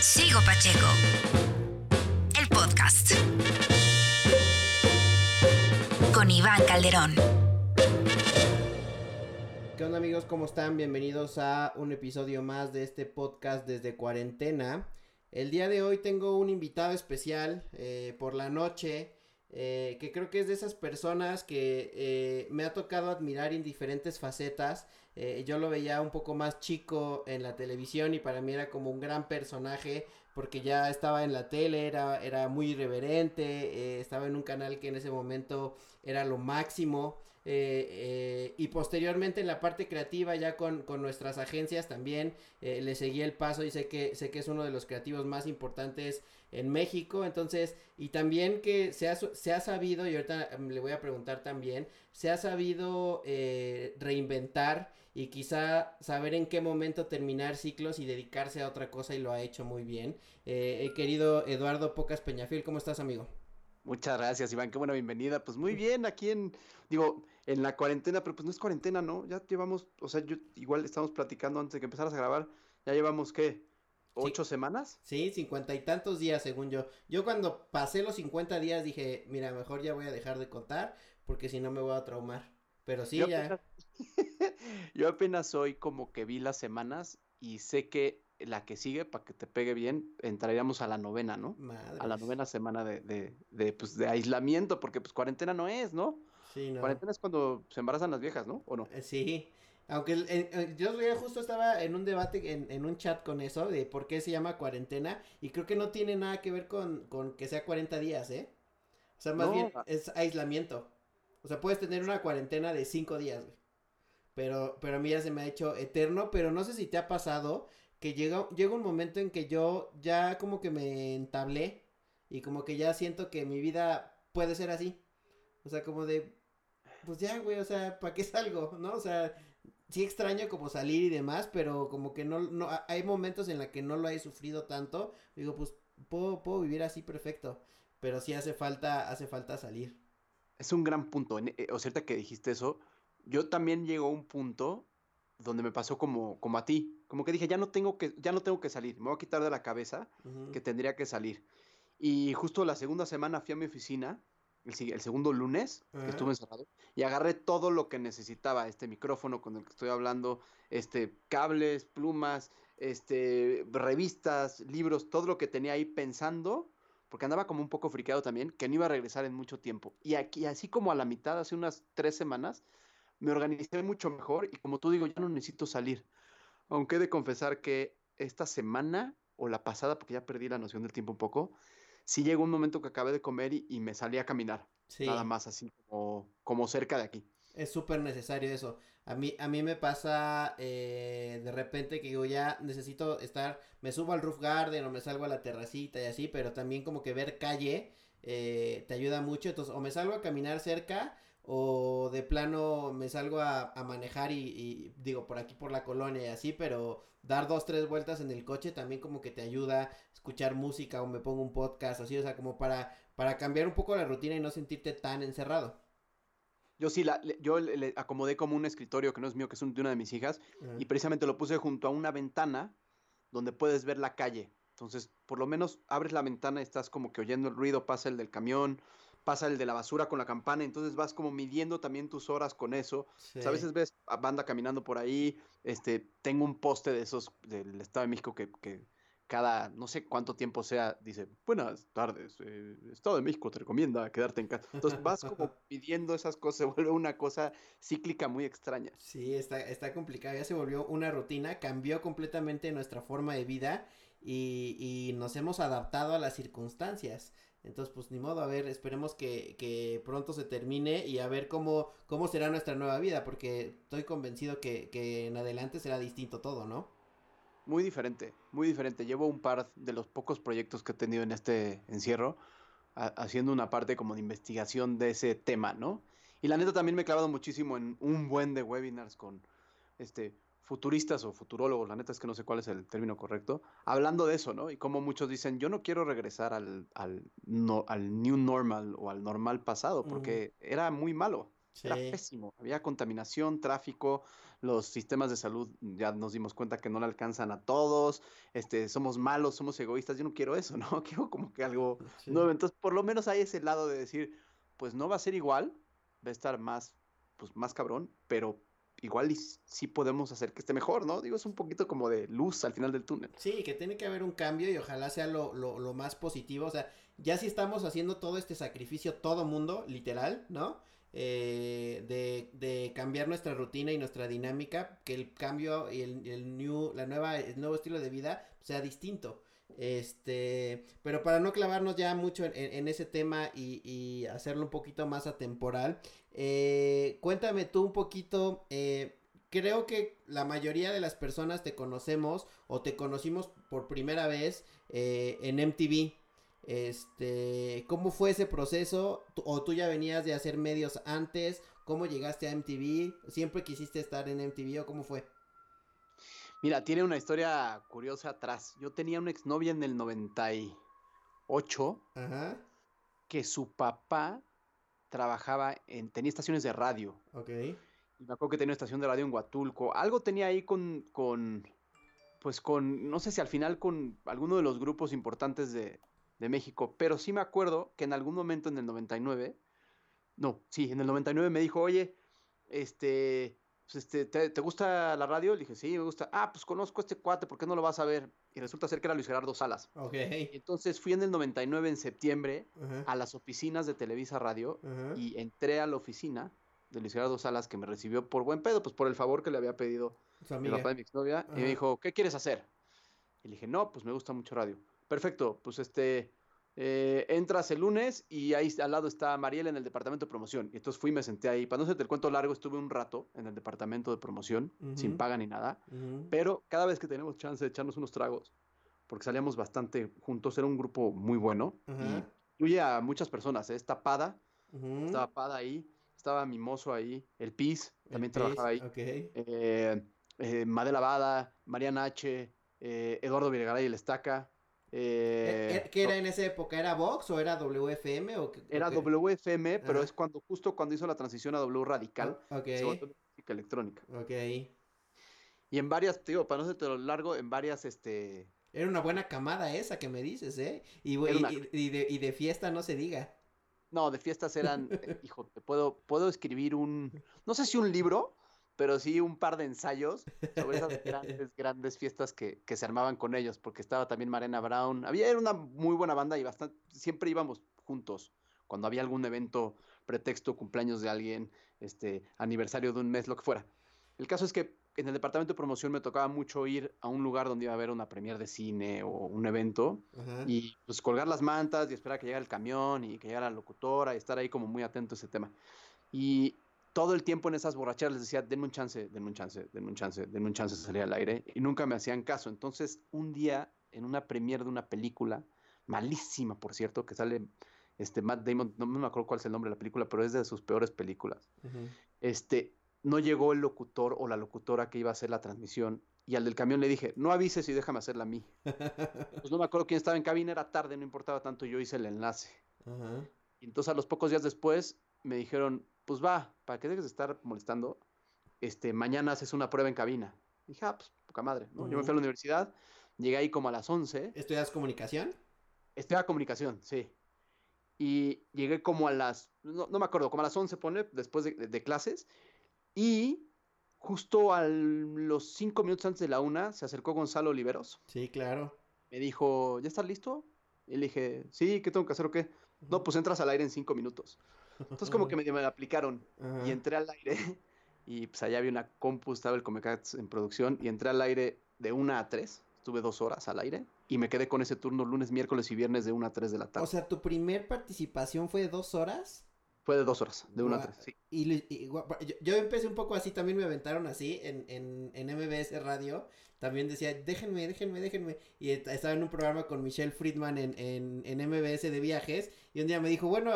Sigo Pacheco. El podcast. Con Iván Calderón. ¿Qué onda amigos? ¿Cómo están? Bienvenidos a un episodio más de este podcast desde cuarentena. El día de hoy tengo un invitado especial eh, por la noche. Eh, que creo que es de esas personas que eh, me ha tocado admirar en diferentes facetas. Eh, yo lo veía un poco más chico en la televisión y para mí era como un gran personaje porque ya estaba en la tele, era, era muy irreverente, estaba en un canal que en ese momento era lo máximo. y posteriormente en la parte creativa ya con, con nuestras agencias también le seguí el paso y sé que sé que es uno de los creativos más importantes en México entonces y también que se ha, se ha sabido y ahorita mm, le voy a preguntar también se ha sabido eh, reinventar y quizá saber en qué momento terminar ciclos y dedicarse a otra cosa y lo ha hecho muy bien Eh, el querido Eduardo Pocas Peñafiel cómo estás amigo Muchas gracias, Iván. Qué buena bienvenida. Pues muy bien, aquí en, digo, en la cuarentena, pero pues no es cuarentena, ¿no? Ya llevamos, o sea, yo igual estamos platicando antes de que empezaras a grabar, ya llevamos, ¿qué? ¿Ocho semanas? Sí, cincuenta y tantos días según yo. Yo cuando pasé los 50 días dije, mira, mejor ya voy a dejar de contar porque si no me voy a traumar. Pero sí, Yo ya. apenas- Yo apenas hoy como que vi las semanas y sé que la que sigue, para que te pegue bien, entraríamos a la novena, ¿no? A la novena semana de, de, de, pues, de aislamiento, porque pues cuarentena no es, ¿no? Sí, no. Cuarentena es cuando se embarazan las viejas, ¿no? ¿O no? Eh, Sí. Aunque el- yo justo estaba en un debate, en, en un chat con eso, de por qué se llama cuarentena, y creo que no tiene nada que ver con, con que sea 40 días, ¿eh? O sea, más No, bien es aislamiento. O sea, puedes tener una cuarentena de 5 días, güey. Pero, pero a mí ya se me ha hecho eterno, pero no sé si te ha pasado que llega, llega un momento en que yo ya como que me entablé y como que ya siento que mi vida puede ser así. O sea, como de, pues ya, güey, o sea, ¿para qué salgo? ¿No? O sea, sí extraño como salir y demás, pero como que no, no, ha- hay momentos en la que no lo he sufrido tanto. Digo, pues puedo, puedo vivir así perfecto, pero sí hace falta, hace falta salir. Es un gran punto. eh, O ahorita que dijiste eso, yo también llego a un punto donde me pasó como, como a ti. Como que dije, ya no tengo que, ya no tengo que salir. Me voy a quitar de la cabeza Ujú. que tendría que salir. Y justo la segunda semana fui a mi oficina, el, segundo lunes, que estuve encerrado, y agarré todo lo que necesitaba. Este micrófono con el que estoy hablando, este, cables, plumas, este, revistas, libros, todo lo que tenía ahí pensando, porque andaba como un poco friqueado también, que no iba a regresar en mucho tiempo. Y aquí, así como a la mitad, hace unas tres semanas, me organicé mucho mejor y como tú digo, ya no necesito salir. Aunque he de confesar que esta semana o la pasada, porque ya perdí la noción del tiempo un poco, sí llegó un momento que acabé de comer y, y me salí a caminar. Sí. Nada más así como, como cerca de aquí. Es súper necesario eso. A mí, a mí me pasa eh, de repente que digo, ya necesito estar, me subo al roof garden o me salgo a la terracita y así, pero también como que ver calle eh, te ayuda mucho. Entonces, o me salgo a caminar cerca o de plano me salgo a, a manejar y, y digo, por aquí por la colonia y así, pero dar dos, tres vueltas en el coche también como que te ayuda a escuchar música o me pongo un podcast así, o sea, como para, para cambiar un poco la rutina y no sentirte tan encerrado. Yo sí, la, yo le, acomodé como un escritorio que no es mío, que es un- de una de mis hijas, y precisamente lo puse junto a una ventana donde puedes ver la calle. Entonces, por lo menos abres la ventana y estás como que oyendo el ruido, pasa el del camión, pasa el de la basura con la campana, entonces vas como midiendo también tus horas con eso. O sea, a veces ves a banda caminando por ahí, este, tengo un poste de esos del Estado de México que, que cada, no sé cuánto tiempo sea, dice, buenas tardes, eh, Estado de México te recomienda quedarte en casa. Entonces vas como pidiendo esas cosas, se vuelve una cosa cíclica muy extraña. Sí, está, está complicado, ya se volvió una rutina, cambió completamente nuestra forma de vida y, y nos hemos adaptado a las circunstancias. Entonces, pues ni modo, a ver, esperemos que, que pronto se termine y a ver cómo, cómo será nuestra nueva vida, porque estoy convencido que, que en adelante será distinto todo, ¿no? Muy diferente, muy diferente. Llevo un par de los pocos proyectos que he tenido en este encierro, haciendo una parte como de investigación de ese tema, ¿no? Y la neta también me he clavado muchísimo en un buen de webinars con este futuristas o futurólogos, la neta es que no sé cuál es el término correcto, hablando de eso, ¿no? Y como muchos dicen, yo no quiero regresar al, al, no- al new normal o al normal pasado, porque era muy malo. Era pésimo. Había contaminación, tráfico, los sistemas de salud ya nos dimos cuenta que no le alcanzan a todos, este, somos malos, somos egoístas. Yo no quiero eso, ¿no? Quiero como que algo nuevo. Entonces, por lo menos hay ese lado de decir, pues no va a ser igual, va a estar más, pues más cabrón, pero igual sí podemos hacer que esté mejor, ¿no? Digo, es un poquito como de luz al final del túnel. Sí, que tiene que haber un cambio y ojalá sea lo, lo, lo más positivo. O sea, ya si estamos haciendo todo este sacrificio, todo mundo, literal, ¿no? Eh, de, de, cambiar nuestra rutina y nuestra dinámica, que el cambio y el, el, new, la nueva, el nuevo estilo de vida sea distinto. Este, pero para no clavarnos ya mucho en, en, ese tema y, y, hacerlo un poquito más atemporal, eh, cuéntame tú un poquito, eh, creo que la mayoría de las personas te conocemos o te conocimos por primera vez eh, en MTV. Este, ¿cómo fue ese proceso? ¿O tú ya venías de hacer medios antes? ¿Cómo llegaste a MTV? ¿Siempre quisiste estar en MTV o cómo fue? Mira, tiene una historia curiosa atrás. Yo tenía una exnovia en el 98 Ajá. que su papá trabajaba en, tenía estaciones de radio. Ok. Y me acuerdo que tenía una estación de radio en Huatulco. Algo tenía ahí con, con, pues con, no sé si al final con alguno de los grupos importantes de, de México, pero sí me acuerdo que en algún momento en el 99, no, sí, en el 99 me dijo, oye, este, pues este ¿te, gusta la radio? Le dije, sí, me gusta. Ah, pues conozco a este cuate, ¿por qué no lo vas a ver? Y resulta ser que era Luis Gerardo Salas. Ok. Entonces fui en el 99, en septiembre, a las oficinas de Televisa Radio y entré a la oficina de Luis Gerardo Salas, que me recibió por buen pedo, pues por el favor que le había pedido el papá de mi exnovia, y me dijo, ¿qué quieres hacer? Y le dije, no, pues me gusta mucho radio perfecto, pues este, eh, entras el lunes y ahí al lado está Mariel en el departamento de promoción. Y entonces fui y me senté ahí. Para no hacerte el cuento largo, estuve un rato en el departamento de promoción, sin paga ni nada. Pero cada vez que tenemos chance de echarnos unos tragos, porque salíamos bastante juntos, era un grupo muy bueno. Y incluye a muchas personas. ¿eh? Está Pada, estaba Pada ahí, estaba Mimoso ahí, el PIS también trabajaba ahí. Eh, eh, Madela Bada, Mariana H., Eduardo Virgaray el Estaca. Eh, ¿Qué era en esa época? ¿Era Vox o era WFM? O era WFM, pero es cuando justo cuando hizo la transición a W Radical. Ah, ok. música electrónica. Ok. Y en varias, digo, para no ser lo largo, en varias, este... Era una buena camada esa que me dices, ¿eh? Y, y, de, y de fiesta no se diga. No, de fiestas eran, eh, hijo, te puedo, puedo escribir un, no sé si un libro, pero sí un par de ensayos sobre esas grandes, grandes fiestas que, que, se armaban con ellos, porque estaba también Marena Brown. Había, era una muy buena banda y bastante, siempre íbamos juntos. Cuando había algún evento, pretexto, cumpleaños de alguien, este, aniversario de un mes, lo que fuera. El caso es que en el departamento de promoción me tocaba mucho ir a un lugar donde iba a haber una premier de cine o un evento y pues colgar las mantas y esperar a que llegara el camión y que llegara la locutora y estar ahí como muy atento a ese tema. Y todo el tiempo en esas borracheras les decía, denme un chance, denme un chance, denme un chance, denme un chance de salir al aire, y nunca me hacían caso. Entonces, un día, en una premiere de una película, malísima, por cierto, que sale este Matt Damon, no me acuerdo cuál es el nombre de la película, pero es de sus peores películas. Este, no llegó el locutor o la locutora que iba a hacer la transmisión, y al del camión le dije, no avises y déjame hacerla a mí. pues no me acuerdo quién estaba en cabina, era tarde, no importaba tanto, yo hice el enlace. Y entonces a los pocos días después me dijeron, pues va, para que dejes de estar molestando, este, mañana haces una prueba en cabina. dije, ah, pues poca madre, ¿no? Yo me fui a la universidad, llegué ahí como a las 11. ¿Estudias comunicación? Estudiaba comunicación, sí. Y llegué como a las, no, me acuerdo, como a las 11 pone, después de, clases. Y justo a los cinco minutos antes de la una se acercó Gonzalo Oliveros. Sí, claro. Me dijo, ¿ya estás listo? Y le dije, sí, ¿qué tengo que hacer o qué? No, pues entras al aire en cinco minutos. Entonces como que me, me aplicaron y entré al aire y pues allá había una compu, estaba el Comecats en producción y entré al aire de una a tres, estuve dos horas al aire y me quedé con ese turno lunes, miércoles y viernes de una a tres de la tarde. O sea, ¿tu primer participación fue de dos horas? Fue de dos horas, de una a tres, sí. Y, yo, empecé un poco así, también me aventaron así en, en, en MBS Radio también decía, déjenme, déjenme, déjenme. Y estaba en un programa con Michelle Friedman en, en, en MBS de viajes. Y un día me dijo, bueno,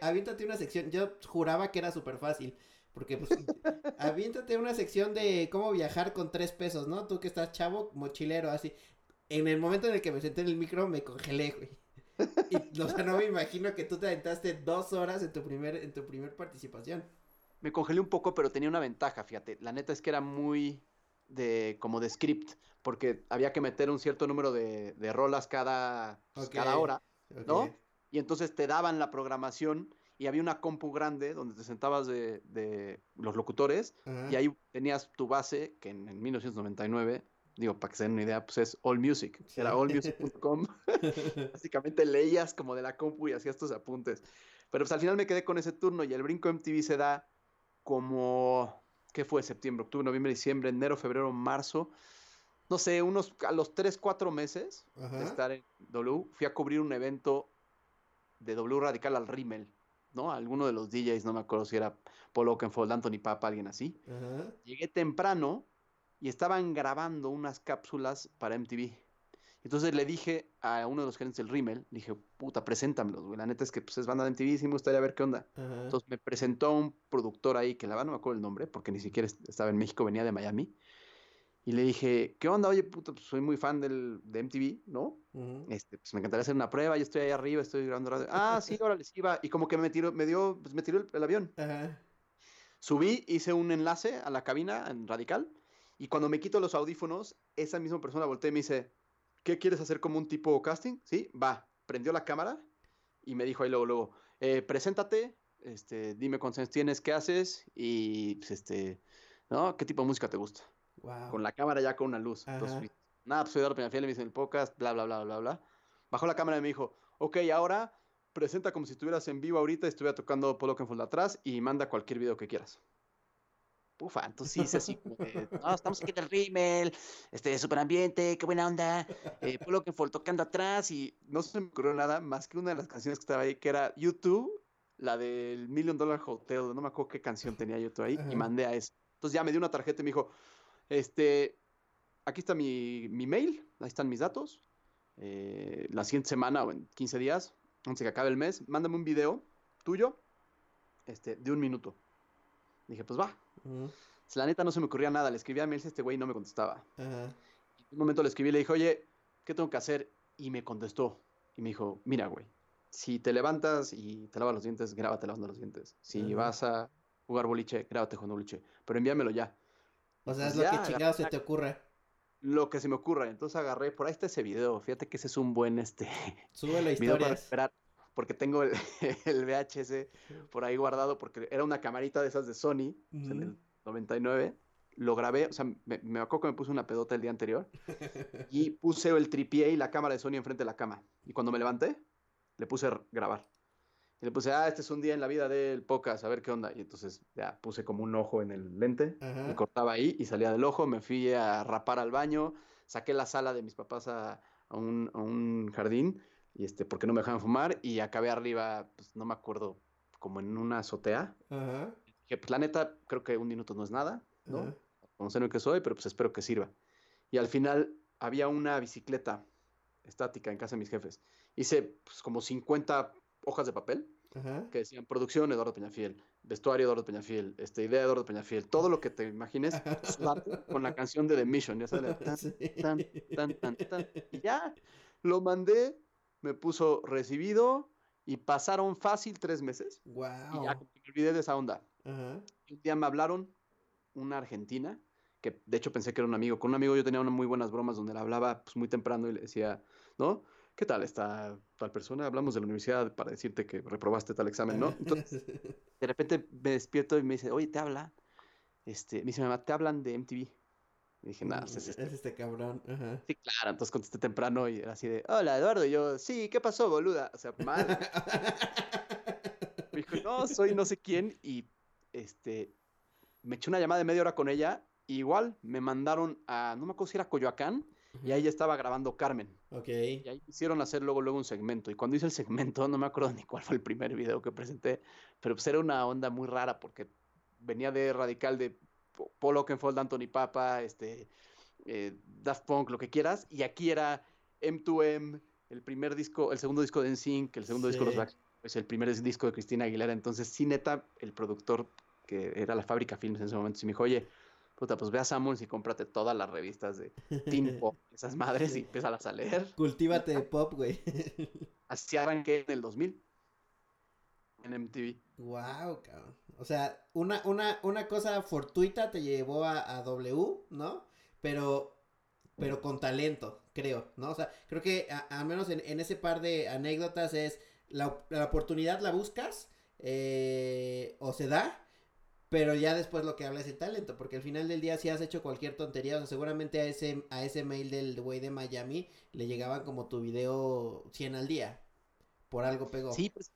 aviéntate una sección. Yo juraba que era súper fácil. Porque, pues, aviéntate una sección de cómo viajar con tres pesos, ¿no? Tú que estás chavo, mochilero, así. En el momento en el que me senté en el micro, me congelé, güey. Y, o sea, no me imagino que tú te aventaste dos horas en tu primer, en tu primer participación. me congelé un poco, pero tenía una ventaja, fíjate. La neta es que era muy de como de script, porque había que meter un cierto número de, de rolas cada, pues, cada hora, ¿no? Y entonces te daban la programación y había una compu grande donde te sentabas de, de los locutores y ahí tenías tu base, que en, en 1999 digo, para que se den una idea, pues es All Music. Era allmusic.com. Básicamente leías como de la compu y hacías tus apuntes. Pero pues al final me quedé con ese turno y el brinco MTV se da como, ¿qué fue? Septiembre, octubre, noviembre, diciembre, enero, febrero, marzo. No sé, unos a los 3, 4 meses de estar en W, fui a cubrir un evento de W Radical al Rimmel, ¿no? Alguno de los DJs, no me acuerdo si era Paul Oakenfold, Anthony Papa, alguien así. Llegué temprano y estaban grabando unas cápsulas para MTV. Entonces le dije a uno de los gerentes del Rimmel, dije, puta, preséntamelos, güey. La neta es que pues, es banda de MTV, sí me gustaría ver qué onda. Entonces me presentó un productor ahí, que la verdad no me acuerdo el nombre, porque ni siquiera estaba en México, venía de Miami. Y le dije, ¿qué onda? Oye, puta, pues soy muy fan del, de MTV, ¿no? este, pues me encantaría hacer una prueba, yo estoy ahí arriba, estoy grabando radio. Ah, sí, ahora les iba. Y como que me tiró, me dio, pues me tiró el, avión. Subí, hice un enlace a la cabina en Radical y cuando me quito los audífonos, esa misma persona voltea y me dice, ¿qué quieres hacer como un tipo casting? Sí, va, prendió la cámara y me dijo ahí luego, luego, eh, preséntate, este, dime cuántos años tienes, qué haces y, pues, este, ¿no? ¿Qué tipo de música te gusta? Con la cámara ya con una luz. Entonces, nada, pues soy Eduardo Peñafiel, me dice en el podcast, bla, bla, bla, bla, bla. Bajó la cámara y me dijo, ok, ahora presenta como si estuvieras en vivo ahorita y estuviera tocando Polo Kenfold atrás y manda cualquier video que quieras. Pufa, entonces sí, es así como no, estamos aquí en el rímel, este, super ambiente, qué buena onda, eh, Polo Kenfold tocando atrás y no se me ocurrió nada más que una de las canciones que estaba ahí, que era YouTube, la del Million Dollar Hotel, no me acuerdo qué canción tenía YouTube ahí, y mandé a eso. Entonces ya me dio una tarjeta y me dijo, este, aquí está mi, mi mail, ahí están mis datos, eh, la siguiente semana o en 15 días, antes que acabe el mes, mándame un video tuyo, este, de un minuto. Dije, pues va. La neta no se me ocurría nada. Le escribí a mails a este güey y no me contestaba. En un momento le escribí y le dije, oye, ¿qué tengo que hacer? Y me contestó. Y me dijo, mira, güey, si te levantas y te lavas los dientes, grábate lavando los dientes. Si vas a jugar boliche, grábate jugando boliche. Pero envíamelo ya. O sea, es lo que chingado se te ocurre. Lo que se me ocurra. Entonces agarré, por ahí está ese video. Fíjate que ese es un buen, este... Sube la historia. para porque tengo el, VHS por ahí guardado, porque era una camarita de esas de Sony, pues, en el 99. Lo grabé, o sea, me, me acuerdo que me puse una pedota el día anterior y puse el tripié y la cámara de Sony enfrente de la cama. Y cuando me levanté, le puse grabar. Y le puse, ah, este es un día en la vida del podcast, a ver qué onda. Y entonces ya puse como un ojo en el lente, me cortaba ahí y salía del ojo, me fui a rapar al baño, saqué la sala de mis papás a, a, un, a un jardín y este, porque no me dejaban fumar, y acabé arriba, pues no me acuerdo, como en una azotea. Ajá. Que pues la neta, creo que un minuto no es nada, ¿no? No sé lo que soy, pero pues espero que sirva. Y al final había una bicicleta estática en casa de mis jefes. Hice pues, como 50 hojas de papel Ajá. que decían producción Eduardo Peñafiel, vestuario Eduardo Peñafiel, este, idea Eduardo Peñafiel, todo lo que te imagines con la canción de The Mission, ya sabes, tan, tan, tan, tan, y ya lo mandé me puso recibido y pasaron fácil tres meses. Wow. Y ya me olvidé de esa onda. Un día me hablaron una argentina, que de hecho pensé que era un amigo. Con un amigo yo tenía unas muy buenas bromas donde le hablaba pues, muy temprano y le decía, ¿no? ¿Qué tal está tal persona? Hablamos de la universidad para decirte que reprobaste tal examen, ¿no? Entonces, de repente me despierto y me dice, oye, te habla. Este, me dice, mamá, te hablan de MTV dije, nada, es, este. es este cabrón. Sí, claro, entonces contesté temprano y era así de, hola Eduardo, y yo, sí, ¿qué pasó, boluda? O sea, mal. me dijo, no, soy no sé quién, y este, me eché una llamada de media hora con ella, igual me mandaron a, no me acuerdo si era Coyoacán, y ahí estaba grabando Carmen. Ok. Y ahí hicieron hacer luego, luego un segmento. Y cuando hice el segmento, no me acuerdo ni cuál fue el primer video que presenté, pero pues era una onda muy rara porque venía de radical de Paul Oakenfold, Anthony Papa, este, eh, Daft Punk, lo que quieras, y aquí era M2M, el primer disco, el segundo disco de NSYNC, el segundo disco de los pues el primer disco de Cristina Aguilera, entonces sí, neta, el productor que era la fábrica Films en ese momento, sí me dijo, oye, puta, pues ve a Samuels y cómprate todas las revistas de Teen Pop, esas madres, y empieza a leer. Cultívate de pop, güey. Así arranqué en el 2000. En MTV. Wow, cabrón. O sea, una, una, una cosa fortuita te llevó a, a W, ¿no? Pero, pero con talento, creo, ¿no? O sea, creo que al menos en, en, ese par de anécdotas es la, la oportunidad la buscas eh, o se da, pero ya después lo que habla es el talento, porque al final del día si has hecho cualquier tontería, o sea, seguramente a ese, a ese mail del güey de Miami le llegaban como tu video 100 al día, por algo pegó. Sí, pues,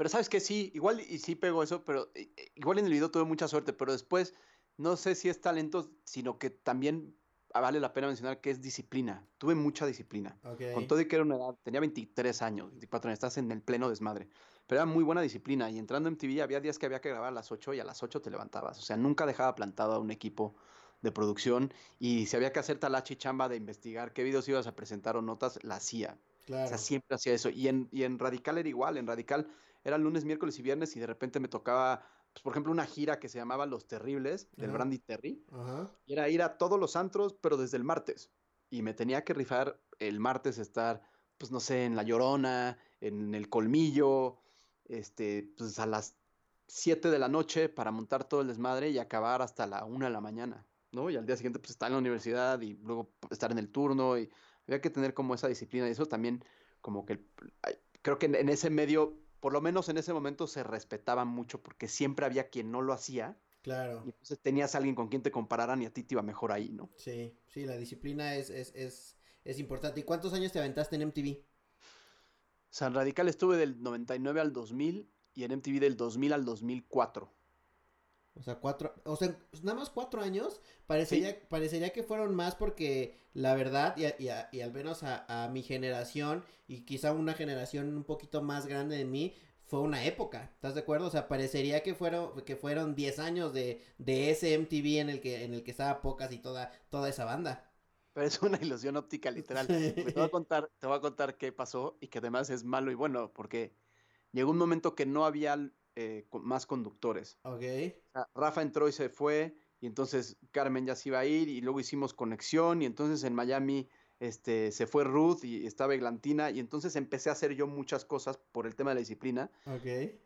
pero sabes que sí, igual y sí pegó eso, pero eh, eh, igual en el video tuve mucha suerte, pero después no sé si es talento, sino que también vale la pena mencionar que es disciplina. Tuve mucha disciplina. Con todo y que era una edad, tenía 23 años, 24 años, estás en el pleno desmadre. Pero era muy buena disciplina y entrando en MTV había días que había que grabar a las 8 y a las 8 te levantabas. O sea, nunca dejaba plantado a un equipo de producción y si había que hacer talachi chamba de investigar qué videos ibas a presentar o notas, la hacía. O sea, siempre hacía eso. Y en, y en Radical era igual. En Radical era lunes, miércoles y viernes y de repente me tocaba, pues, por ejemplo, una gira que se llamaba Los Terribles, del Brandy Terry. Y era ir a todos los antros, pero desde el martes. Y me tenía que rifar el martes estar, pues no sé, en La Llorona, en El Colmillo, este, pues a las 7 de la noche para montar todo el desmadre y acabar hasta la 1 de la mañana, ¿no? Y al día siguiente pues estar en la universidad y luego estar en el turno y había que tener como esa disciplina y eso también como que creo que en ese medio por lo menos en ese momento se respetaba mucho porque siempre había quien no lo hacía. Claro. Y entonces tenías a alguien con quien te compararan y a ti te iba mejor ahí, ¿no? Sí, sí, la disciplina es, es, es, es importante. ¿Y cuántos años te aventaste en MTV? San Radical estuve del 99 al 2000 y en MTV del 2000 al 2004. O sea, cuatro, o sea, nada más cuatro años, parecería, parecería que fueron más porque la verdad, y, y, y al menos a, a, mi generación, y quizá una generación un poquito más grande de mí, fue una época, ¿estás de acuerdo? O sea, parecería que fueron, que fueron 10 años de, de ese MTV en el que, en el que estaba Pocas y toda, toda esa banda. Pero es una ilusión óptica, literal. te voy a contar, te voy a contar qué pasó y que además es malo y bueno, porque llegó un momento que no había eh, más conductores. Ok. Rafa entró y se fue, y entonces Carmen ya se iba a ir, y luego hicimos conexión, y entonces en Miami este, se fue Ruth y estaba Eglantina, y entonces empecé a hacer yo muchas cosas por el tema de la disciplina.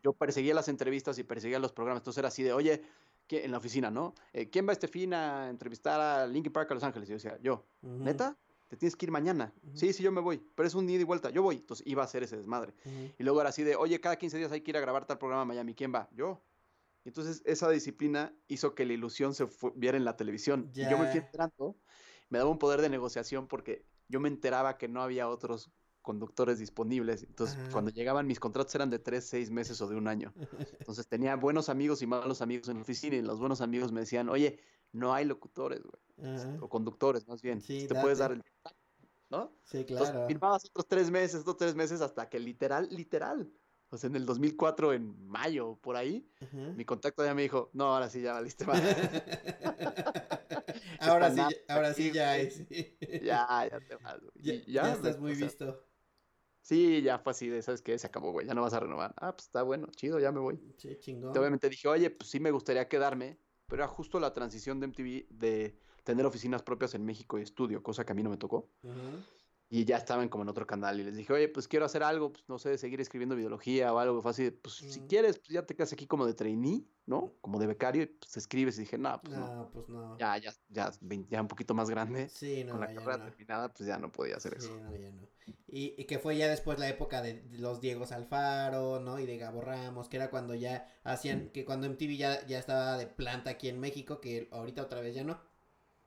Yo perseguía las entrevistas y perseguía los programas, entonces era así de, oye, en la oficina, ¿no? Eh, ¿Quién va a este fin a entrevistar a Linkin Park a Los Ángeles? Y yo decía, yo, uh -huh. ¿neta? Te tienes que ir mañana. Uh -huh. Sí, sí, yo me voy, pero es un ida y vuelta, yo voy. Entonces iba a hacer ese desmadre. Uh -huh. Y luego era así de, oye, cada 15 días hay que ir a grabar tal programa en Miami, ¿quién va? Yo. Y entonces esa disciplina hizo que la ilusión se viera en la televisión. Yeah. Y yo me fui enterando, me daba un poder de negociación porque yo me enteraba que no había otros conductores disponibles. Entonces, cuando llegaban mis contratos eran de tres, seis meses o de un año. Entonces, tenía buenos amigos y malos amigos en la oficina y los buenos amigos me decían, oye, no hay locutores, güey. O conductores, más bien. Sí, te puedes dar el... ¿No? Sí, claro. Entonces, firmabas otros tres meses, otros tres meses hasta que literal, literal. O sea, en el 2004, en mayo, por ahí, Ajá. mi contacto ya me dijo, no, ahora sí ya valiste más. ahora sí, ahora sí ya es. Ya, ya te vas. Ya, ya, ya, estás muy o sea, visto. Sí, ya fue así de, ¿sabes qué? Se acabó, güey, ya no vas a renovar. Ah, pues está bueno, chido, ya me voy. Sí, chingón. Obviamente dije, oye, pues sí me gustaría quedarme, pero era justo la transición de MTV de tener oficinas propias en México y estudio, cosa que a mí no me tocó. Y ya estaban como en otro canal y les dije, oye, pues quiero hacer algo, pues no sé, seguir escribiendo biología o algo fácil. Pues si quieres, pues ya te quedas aquí como de trainee, ¿no? Como de becario y pues escribes. Y dije, no, pues no. no. pues no. Ya, ya, ya, ya un poquito más grande. Sí, no. Con la carrera no. terminada, pues ya no podía hacer sí, eso. No, ya no. Y, y, que fue ya después la época de los Diegos Alfaro, ¿no? Y de Gabo Ramos, que era cuando ya hacían, que cuando MTV ya, ya estaba de planta aquí en México, que ahorita otra vez ya no.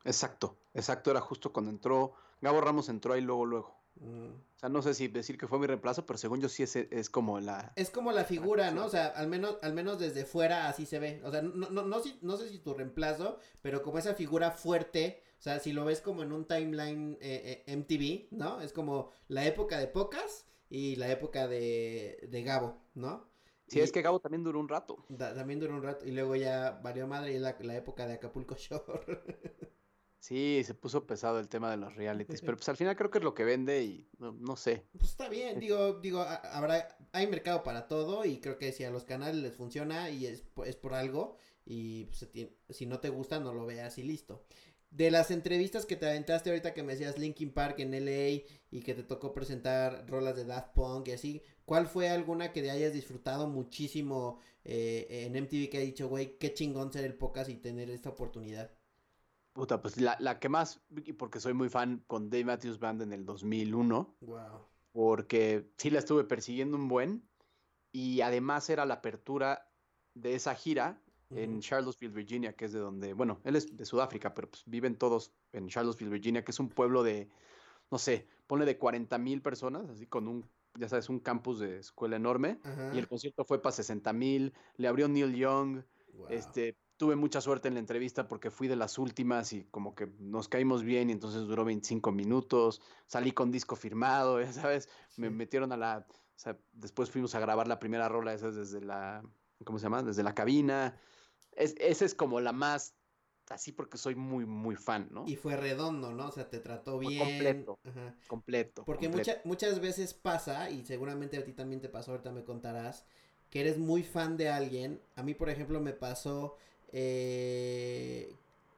Exacto, exacto, era justo cuando entró, Gabo Ramos entró ahí luego, luego. Mm. O sea, no sé si decir que fue mi reemplazo, pero según yo sí es, es como la... Es como la figura, ¿no? O sea, al menos, al menos desde fuera así se ve. O sea, no, no, no, no, no sé si tu reemplazo, pero como esa figura fuerte, o sea, si lo ves como en un timeline eh, eh, MTV, ¿no? Es como la época de Pocas y la época de, de Gabo, ¿no? Sí, y, es que Gabo también duró un rato. Da, también duró un rato y luego ya valió madre y la, la época de Acapulco Shore. Sí, se puso pesado el tema de los realities, pero pues al final creo que es lo que vende y no, no sé. Pues está bien, digo, digo, habrá, hay mercado para todo y creo que si a los canales les funciona y es, es por algo y pues, si no te gusta no lo veas y listo. de las entrevistas que te aventaste ahorita que me decías Linkin Park en LA y que te tocó presentar rolas de Daft Punk y así, ¿cuál fue alguna que te hayas disfrutado muchísimo eh, en MTV que ha dicho, güey, qué chingón ser el podcast y tener esta oportunidad? Puta, pues la, la que más, y porque soy muy fan con Dave Matthews Band en el 2001. Wow. Porque sí la estuve persiguiendo un buen. Y además era la apertura de esa gira en Charlottesville, Virginia, que es de donde, bueno, él es de Sudáfrica, pero pues viven todos en Charlottesville, Virginia, que es un pueblo de, no sé, pone de 40 mil personas, así con un, ya sabes, un campus de escuela enorme. Y el concierto fue para 60 mil, le abrió Neil Young, este, tuve mucha suerte en la entrevista porque fui de las últimas y como que nos caímos bien y entonces duró 25 minutos, salí con disco firmado, ya sabes, me metieron a la, o sea, después fuimos a grabar la primera rola esa desde la, ¿cómo se llama? Desde la cabina. Es, esa es como la más así porque soy muy, muy fan, ¿no? Y fue redondo, ¿no? O sea, te trató bien. completo. Completo. Porque muchas veces pasa, y seguramente a ti también te pasó, ahorita me contarás, que eres muy fan de alguien. A mí, por ejemplo, me pasó eh,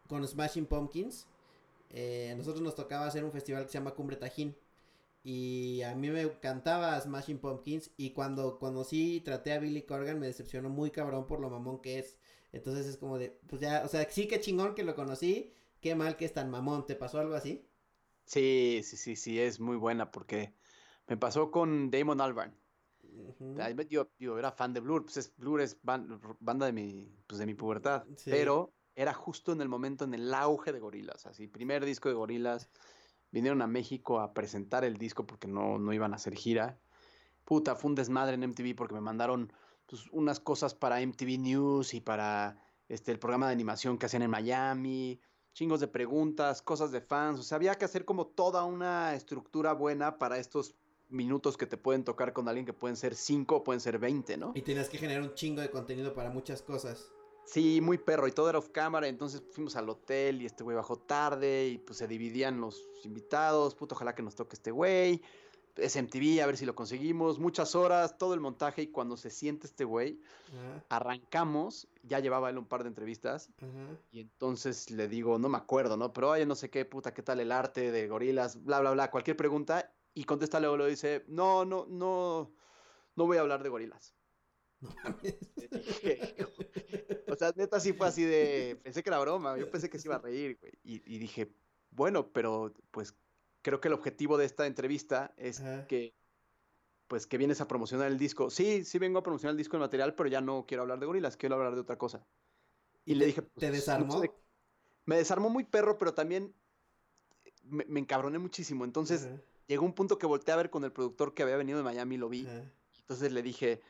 con Smashing Pumpkins. Eh, a nosotros nos tocaba hacer un festival que se llama Cumbre Tajín. Y a mí me encantaba Smashing Pumpkins. Y cuando conocí traté a Billy Corgan, me decepcionó muy cabrón por lo mamón que es. Entonces es como de, pues ya, o sea, sí que chingón que lo conocí. Qué mal que es tan mamón. ¿Te pasó algo así? Sí, sí, sí, sí, es muy buena porque me pasó con Damon Albarn. Yo, era fan de Blur, pues Blur es banda de mi, pues de mi pubertad, pero era justo en el momento en el auge de Gorilas, así, primer disco de Gorilas, vinieron a México a presentar el disco porque no, no iban a hacer gira. Puta, fue un desmadre en MTV porque me mandaron pues, unas cosas para MTV News y para este, el programa de animación que hacían en Miami, chingos de preguntas, cosas de fans, o sea, había que hacer como toda una estructura buena para estos minutos que te pueden tocar con alguien que pueden ser 5 o pueden ser 20, ¿no? Y tienes que generar un chingo de contenido para muchas cosas. Sí, muy perro, y todo era off cámara, entonces fuimos al hotel y este güey bajó tarde y pues se dividían los invitados, puto, ojalá que nos toque este güey, SMTV, a ver si lo conseguimos, muchas horas, todo el montaje y cuando se siente este güey, arrancamos, ya llevaba él un par de entrevistas y entonces le digo, no me acuerdo, ¿no? Pero oye, no sé qué, puta, ¿qué tal el arte de gorilas? Bla, bla, bla, cualquier pregunta y contesta luego, lo dice, no, no, no, no voy a hablar de gorilas. No o sea, neta sí fue así de, pensé que era broma, yo pensé que se iba a reír, güey. Y, dije, bueno, pero pues creo que el objetivo de esta entrevista es que, pues que vienes a promocionar el disco. Sí, sí vengo a promocionar el disco de material, pero ya no quiero hablar de gorilas, quiero hablar de otra cosa. Y, le dije, ¿te pues, desarmó? me desarmó muy perro, pero también me, encabroné muchísimo. Entonces llegó un punto que volteé a ver con el productor que había venido de Miami, lo vi. Entonces le dije,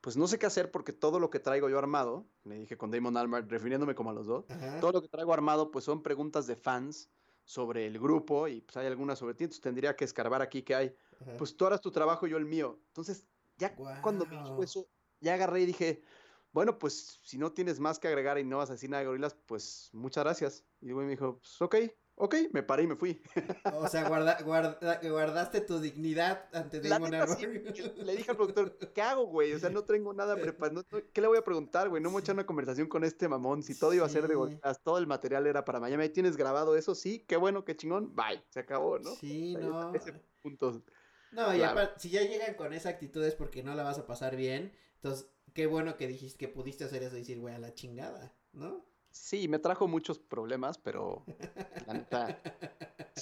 pues no sé qué hacer porque todo lo que traigo yo armado, le dije con Damon Almar, refiriéndome como a los dos, todo lo que traigo armado pues son preguntas de fans sobre el grupo y pues hay algunas sobre ti, entonces tendría que escarbar aquí que hay. Pues tú harás tu trabajo y yo el mío. Entonces, ya cuando me dijo eso, ya agarré y dije, bueno, pues si no tienes más que agregar y no vas a decir nada de gorilas, pues muchas gracias. Y el güey me dijo, pues ok, ok, me paré y me fui. O sea, guarda, guarda, guardaste tu dignidad ante Damon Le dije al productor, ¿qué hago, güey? O sea, no tengo nada preparado. ¿Qué le voy a preguntar, güey? No me echar una conversación con este mamón. Si todo iba a ser de gorilas, todo el material era para mañana. ¿Tienes grabado eso? Sí, qué bueno, qué chingón. Bye, se acabó, ¿no? Sí, no. Ese punto. No, si ya llegan con esa actitud es porque no la vas a pasar bien. Entonces, qué bueno que dijiste que pudiste hacer eso y decir, güey, a la chingada, ¿no? Sí, me trajo muchos problemas, pero la neta,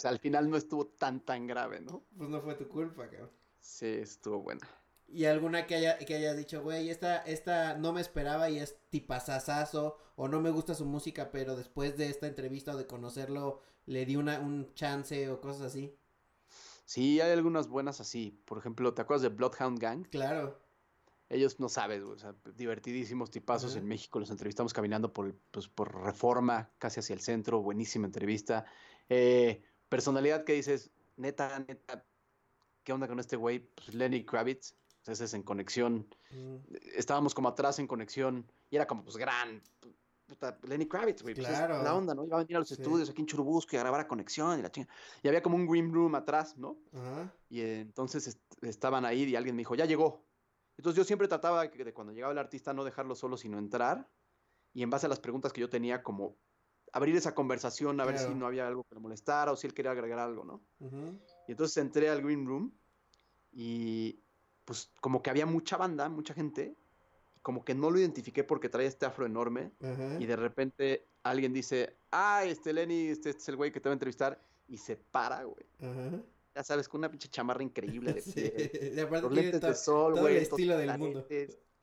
al final no estuvo tan, tan grave, ¿no? Pues no fue tu culpa, cabrón. Sí, estuvo buena. ¿Y alguna que haya, que haya dicho, güey, esta, esta no me esperaba y es tipazazazo, o no me gusta su música, pero después de esta entrevista o de conocerlo, le di una, un chance o cosas así? Sí, hay algunas buenas así. Por ejemplo, ¿te acuerdas de Bloodhound Gang? Claro ellos no sabes, o sea, divertidísimos tipazos en México, los entrevistamos caminando por, pues, por reforma, casi hacia el centro, buenísima entrevista. Eh, personalidad que dices, neta, neta, ¿qué onda con este güey? Pues Lenny Kravitz, ese es en conexión. Estábamos como atrás en conexión y era como, pues, gran. Puta, Lenny Kravitz, güey. Pues, la onda, ¿no? Iba a venir a los estudios aquí en Churubusco y a grabar a conexión y la chinga. Y había como un green room atrás, ¿no? Y entonces estaban ahí y alguien me dijo, ya llegó. Entonces yo siempre trataba de cuando llegaba el artista no dejarlo solo, sino entrar y en base a las preguntas que yo tenía como abrir esa conversación, a ver si no había algo que le molestara o si él quería agregar algo, ¿no? Y entonces entré al Green Room y pues como que había mucha banda, mucha gente, y como que no lo identifiqué porque traía este afro enorme y de repente alguien dice, ah, este Lenny, este, este es el güey que te va a entrevistar y se para, güey. Ajá. Ya sabes, con una pinche chamarra increíble de Sí, aparte los lentes de sol, todo güey. el estilo del mundo.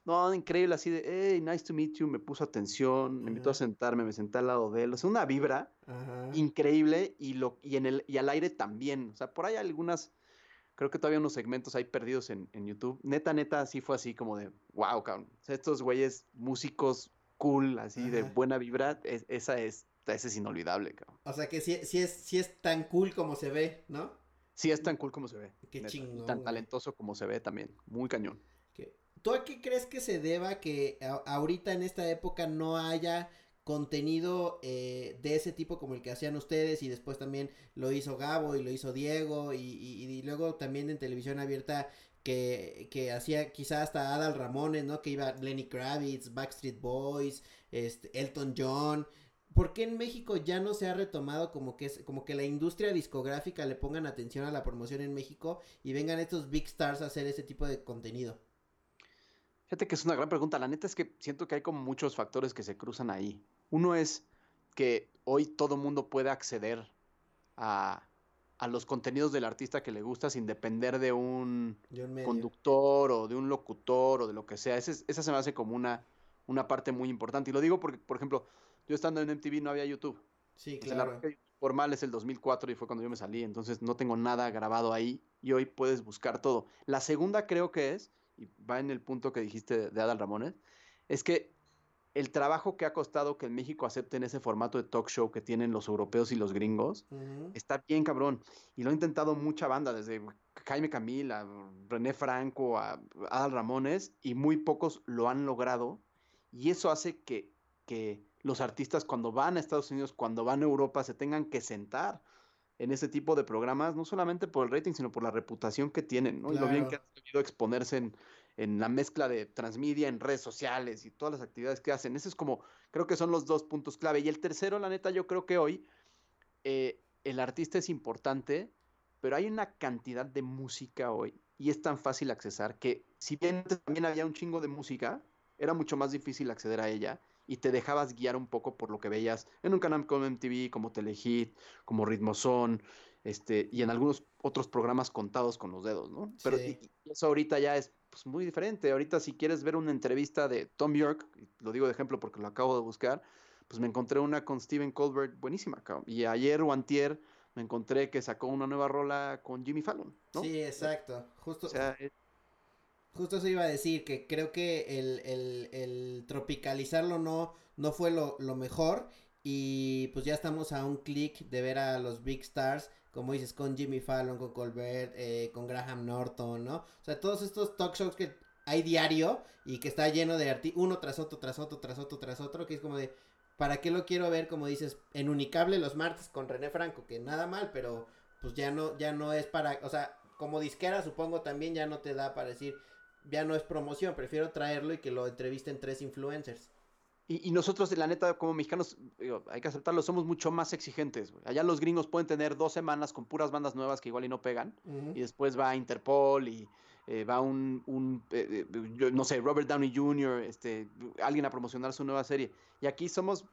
No, increíble, así de, hey, nice to meet you, me puso atención, me invitó a sentarme, me senté al lado de él, o sea, una vibra Ajá. increíble y, lo, y, en el, y al aire también, o sea, por ahí algunas, creo que todavía unos segmentos ahí perdidos en, en YouTube, neta, neta, sí fue así como de, wow, cabrón, o sea, estos güeyes músicos cool, así de buena vibra, es- esa es, esa es inolvidable, cabrón. O sea que sí, sí es, sí es tan cool como se ve, ¿no? Sí, es tan cool como se ve. Qué neta, y chingón, tan güey. talentoso como se ve también, muy cañón. Que- ¿Tú a qué crees que se deba que a- ahorita en esta época no haya contenido eh, de ese tipo como el que hacían ustedes y después también lo hizo Gabo y lo hizo Diego y, y- y luego también en televisión abierta que, que hacía quizá hasta Adal Ramones, ¿no? Que iba Lenny Kravitz, Backstreet Boys, este, Elton John. ¿Por qué en México ya no se ha retomado como que es, como que la industria discográfica le pongan atención a la promoción en México y vengan estos big stars a hacer ese tipo de contenido? Fíjate que es una gran pregunta. La neta es que siento que hay como muchos factores que se cruzan ahí. Uno es que hoy todo mundo puede acceder a, a los contenidos del artista que le gusta sin depender de un De un medio. conductor o de un locutor o de lo que sea. Ese esa se me hace como una, una parte muy importante. Y lo digo porque, por ejemplo, yo estando en MTV no había YouTube. Sí, la claro. red formal es el 2004 y fue cuando yo me salí, entonces no tengo nada grabado ahí y hoy puedes buscar todo. La segunda creo que es, y va en el punto que dijiste de, Adal Ramones, es que el trabajo que ha costado que en México acepten ese formato de talk show que tienen los europeos y los gringos, está bien cabrón. Y lo ha intentado mucha banda, desde Jaime Camil a René Franco a Adal Ramones, y muy pocos lo han logrado. Y eso hace que, que los artistas cuando van a Estados Unidos, cuando van a Europa, se tengan que sentar en ese tipo de programas, no solamente por el rating, sino por la reputación que tienen, ¿no? Y lo bien que han sabido exponerse en, en la mezcla de transmedia, en redes sociales y todas las actividades que hacen. Ese es como, creo que son los dos puntos clave. Y el tercero, la neta, yo creo que hoy eh, el artista es importante, pero hay una cantidad de música hoy y es tan fácil accesar que si bien antes también había un chingo de música, era mucho más difícil acceder a ella y te dejabas guiar un poco por lo que veías en un canal como MTV, como Telehit, como Ritmozón, este, y en algunos otros programas contados con los dedos, ¿no? Pero Sí. y- y eso ahorita ya es pues, muy diferente. Ahorita si quieres ver una entrevista de Tom York, lo digo de ejemplo porque lo acabo de buscar, pues me encontré una con Steven Colbert buenísima, cabrón. Y ayer o antier me encontré que sacó una nueva rola con Jimmy Fallon, ¿no? Sí, exacto. Justo, O sea, justo eso iba a decir, que creo que el, el, el tropicalizarlo no, no fue lo, lo mejor. Y pues ya estamos a un clic de ver a los Big Stars, como dices, con Jimmy Fallon, con Colbert, eh, con Graham Norton, ¿no? O sea, todos estos talk shows que hay diario y que está lleno de uno tras otro, tras otro, tras otro, tras otro, que es como de, ¿para qué lo quiero ver? Como dices, en Unicable los martes con René Franco, que nada mal, pero pues ya no, ya no es para, o sea, como disquera supongo también ya no te da para decir, ya no es promoción, prefiero traerlo y que lo entrevisten tres influencers. Y, y nosotros, la neta, como mexicanos, digo, hay que aceptarlo, somos mucho más exigentes. Allá los gringos pueden tener dos semanas con puras bandas nuevas que igual y no pegan. Y después va Interpol y eh, va un, un, eh, eh, yo no sé, Robert Downey Jr., este, alguien a promocionar su nueva serie. Y aquí somos,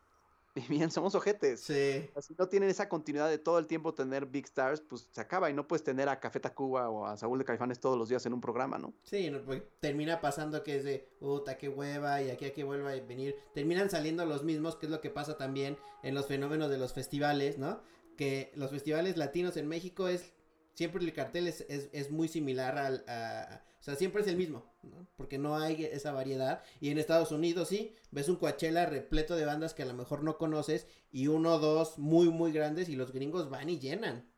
bien, somos ojetes. Sí. Si no tienen esa continuidad de todo el tiempo tener Big Stars, pues se acaba y no puedes tener a Café Tacuba o a Saúl de Caifanes todos los días en un programa, ¿no? Sí, no, pues, termina pasando que es de, puta, qué hueva, y aquí a que vuelva a venir. Terminan saliendo los mismos, que es lo que pasa también en los fenómenos de los festivales, ¿no? Que los festivales latinos en México es, siempre el cartel es, es, es muy similar al, a, o sea, siempre es el mismo, ¿no? Porque no hay esa variedad. Y en Estados Unidos sí, ves un Coachella repleto de bandas que a lo mejor no conoces y uno o dos muy, muy grandes y los gringos van y llenan.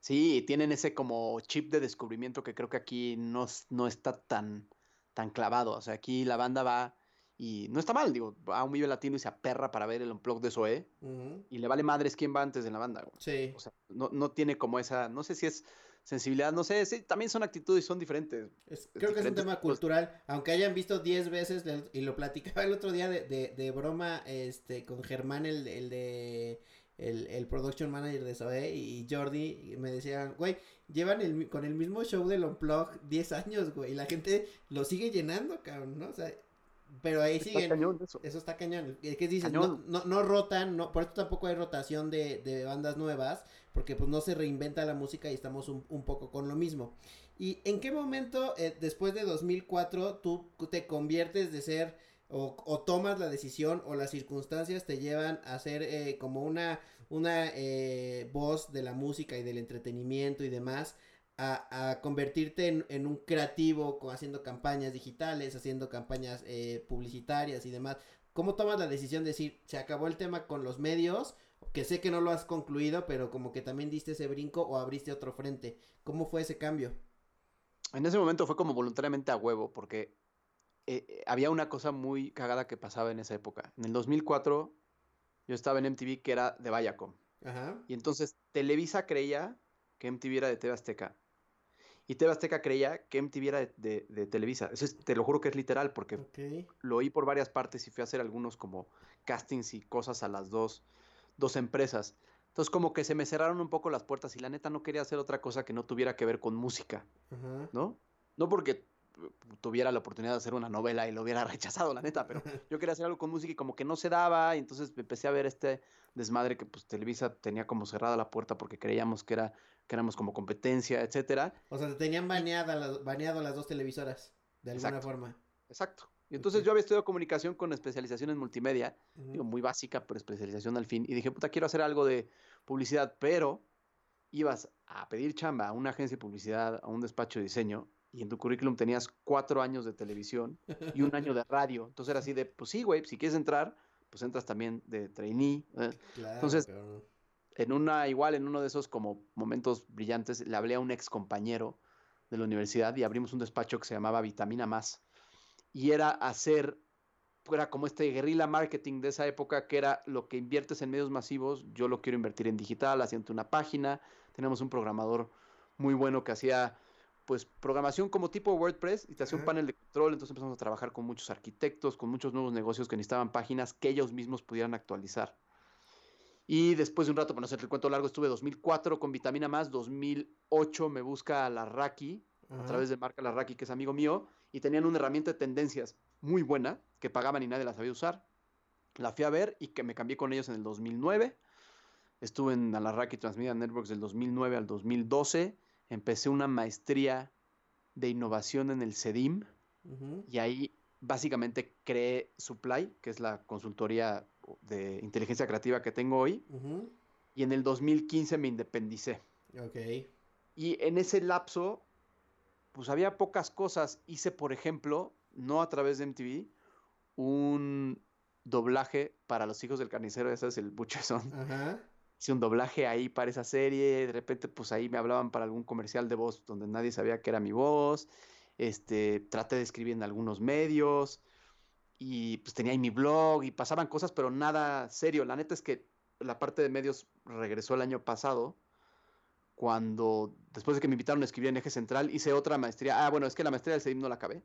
Sí, tienen ese como chip de descubrimiento que creo que aquí no, no está tan, tan clavado. O sea, aquí la banda va y no está mal, digo, va a un Vive Latino y se aperra para ver el unplug de Zoé y le vale madres quién va antes en la banda. güey. Sí. O sea, no, no tiene como esa, no sé si es sensibilidad, no sé, sí, también son actitudes y son diferentes. creo que es un tema cultural, aunque hayan visto 10 veces, y lo platicaba el otro día de, de, de broma este con Germán, el, el de el, el, production manager de Zoe y Jordi me decían, güey, llevan el, con el mismo show del Unplug 10 años, güey, y la gente lo sigue llenando, cabrón, ¿no? O sea, pero ahí siguen. eso. está cañón. ¿Qué dices? No, no, no, rotan, no, por eso tampoco hay rotación de, de, bandas nuevas, porque pues no se reinventa la música y estamos un, un poco con lo mismo. ¿Y en qué momento, eh, después de 2004, tú te conviertes de ser o, o, tomas la decisión o las circunstancias te llevan a ser eh, como una, una eh, voz de la música y del entretenimiento y demás? A, convertirte en, un creativo haciendo campañas digitales, haciendo campañas eh, publicitarias y demás. ¿Cómo tomas la decisión de decir, se acabó el tema con los medios, que sé que no lo has concluido, pero como que también diste ese brinco o abriste otro frente? ¿Cómo fue ese cambio? En ese momento fue como voluntariamente a huevo, porque eh, eh, había una cosa muy cagada que pasaba en esa época. En el 2004 yo estaba en MTV que era de Viacom. Ajá. Y entonces Televisa creía que MTV era de TV Azteca. Y TV Azteca creía que MTV era de, Televisa. Eso te lo juro que es literal, porque lo oí por varias partes y fui a hacer algunos como castings y cosas a las dos, dos empresas. Entonces como que se me cerraron un poco las puertas y la neta no quería hacer otra cosa que no tuviera que ver con música, ¿no? No porque tuviera la oportunidad de hacer una novela y lo hubiera rechazado, la neta, pero yo quería hacer algo con música y como que no se daba, y entonces empecé a ver este desmadre que pues Televisa tenía como cerrada la puerta porque creíamos que era que éramos como competencia, etcétera. O sea, te tenían baneada, baneado las dos televisoras, de alguna forma. Exacto. Y entonces yo había estudiado comunicación con especialización en multimedia, digo, muy básica, pero especialización al fin, y dije, puta, quiero hacer algo de publicidad, pero ibas a pedir chamba a una agencia de publicidad, a un despacho de diseño, y en tu currículum tenías cuatro años de televisión y un año de radio. Entonces era así de, pues sí, güey, si quieres entrar, pues entras también de trainee. ¿eh? Entonces, en una, igual en uno de esos como momentos brillantes, le hablé a un ex compañero de la universidad y abrimos un despacho que se llamaba Vitamina Más. Y era hacer, era como este guerrilla marketing de esa época, que era lo que inviertes en medios masivos, yo lo quiero invertir en digital, haciendo una página. Tenemos un programador muy bueno que hacía pues programación como tipo WordPress y te hacía un panel de control, entonces empezamos a trabajar con muchos arquitectos, con muchos nuevos negocios que necesitaban páginas que ellos mismos pudieran actualizar. Y después de un rato, para no hacer el cuento largo, estuve 2004 con Vitamina Más, 2008 me busca la Raki, a través de marca La Raki, que es amigo mío, y tenían una herramienta de tendencias muy buena, que pagaban y nadie la sabía usar. La fui a ver y que me cambié con ellos en el 2009. Estuve en la Raki Transmedia Networks del 2009 al 2012 empecé una maestría de innovación en el CEDIM y ahí básicamente creé Supply, que es la consultoría de inteligencia creativa que tengo hoy. Y en el 2015 me independicé. Ok. Y en ese lapso, pues había pocas cosas. Hice, por ejemplo, no a través de MTV, un doblaje para los hijos del carnicero, ese es el Buchezón. Ajá hice un doblaje ahí para esa serie, de repente pues ahí me hablaban para algún comercial de voz donde nadie sabía que era mi voz, este, traté de escribir en algunos medios y pues tenía ahí mi blog y pasaban cosas, pero nada serio. La neta es que la parte de medios regresó el año pasado, cuando después de que me invitaron a escribir en Eje Central, hice otra maestría. Ah, bueno, es que la maestría del CEDIM no la acabé.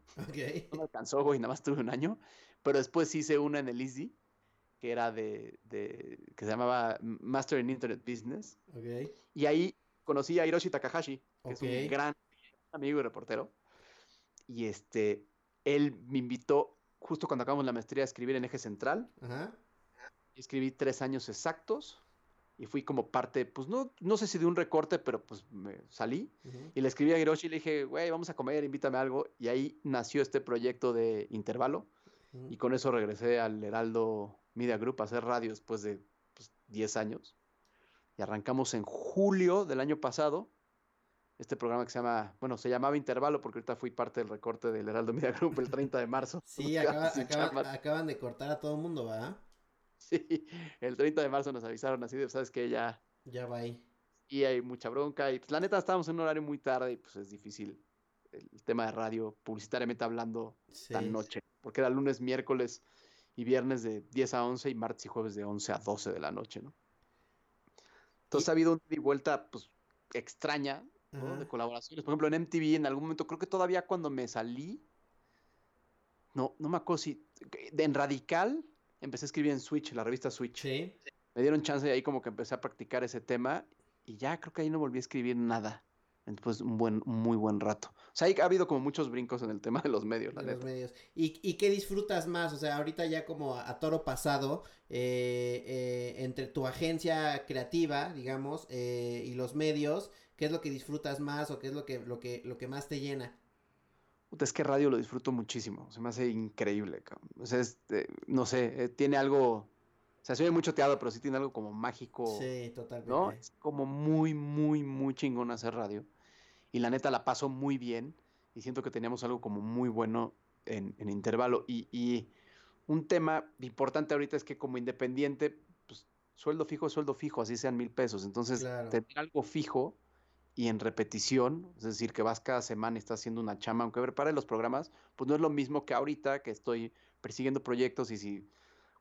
No me alcanzó, güey, nada más tuve un año. Pero después hice una en el ISDI que era de, que se llamaba Master in Internet Business. Y ahí conocí a Hiroshi Takahashi, que es un gran amigo y reportero. Y este, él me invitó justo cuando acabamos la maestría a escribir en Eje Central. Escribí tres años exactos y fui como parte, pues no, no sé si de un recorte, pero pues me salí y le escribí a Hiroshi y le dije, güey, vamos a comer, invítame a algo. Y ahí nació este proyecto de intervalo y con eso regresé al Heraldo Media Group a hacer radio después de 10 pues, años. Y arrancamos en julio del año pasado este programa que se llama, bueno, se llamaba Intervalo porque ahorita fui parte del recorte del Heraldo Media Group el 30 de marzo. sí, acaban de cortar a todo el mundo, ¿va? Sí, el 30 de marzo nos avisaron así de, sabes que ya... Ya va ahí. Y hay mucha bronca y pues la neta estábamos en un horario muy tarde y pues es difícil el tema de radio publicitariamente hablando tan noche, porque era lunes, miércoles y viernes de 10 a 11 y martes y jueves de 11 a 12 de la noche, ¿no? Entonces ha habido una vuelta pues extraña De colaboraciones. Por ejemplo, en MTV en algún momento, creo que todavía cuando me salí, no, no me acuerdo si, en Radical, empecé a escribir en Switch, la revista Switch. Sí. Me dieron chance y ahí como que empecé a practicar ese tema y ya creo que ahí no volví a escribir nada. Después un buen, muy buen rato. O sea, ha habido como muchos brincos en el tema de los medios, la de los medios. ¿Y, ¿Y, qué disfrutas más? O sea, ahorita ya como a, toro pasado, eh, eh, entre tu agencia creativa, digamos, eh, y los medios, ¿qué es lo que disfrutas más o qué es lo que, lo que, lo que más te llena? es que radio lo disfruto muchísimo, se me hace increíble, O sea, no sé, tiene algo, o sea, soy mucho teatro, pero sí tiene algo como mágico. Sí, totalmente. ¿No? Es como muy, muy, muy chingón hacer radio y la neta la paso muy bien y siento que teníamos algo como muy bueno en, intervalo. Y, un tema importante ahorita es que como independiente, pues sueldo fijo, sueldo fijo, así sean mil pesos. Entonces, tener algo fijo y en repetición, es decir, que vas cada semana y estás haciendo una chama, aunque prepare los programas, pues no es lo mismo que ahorita que estoy persiguiendo proyectos y si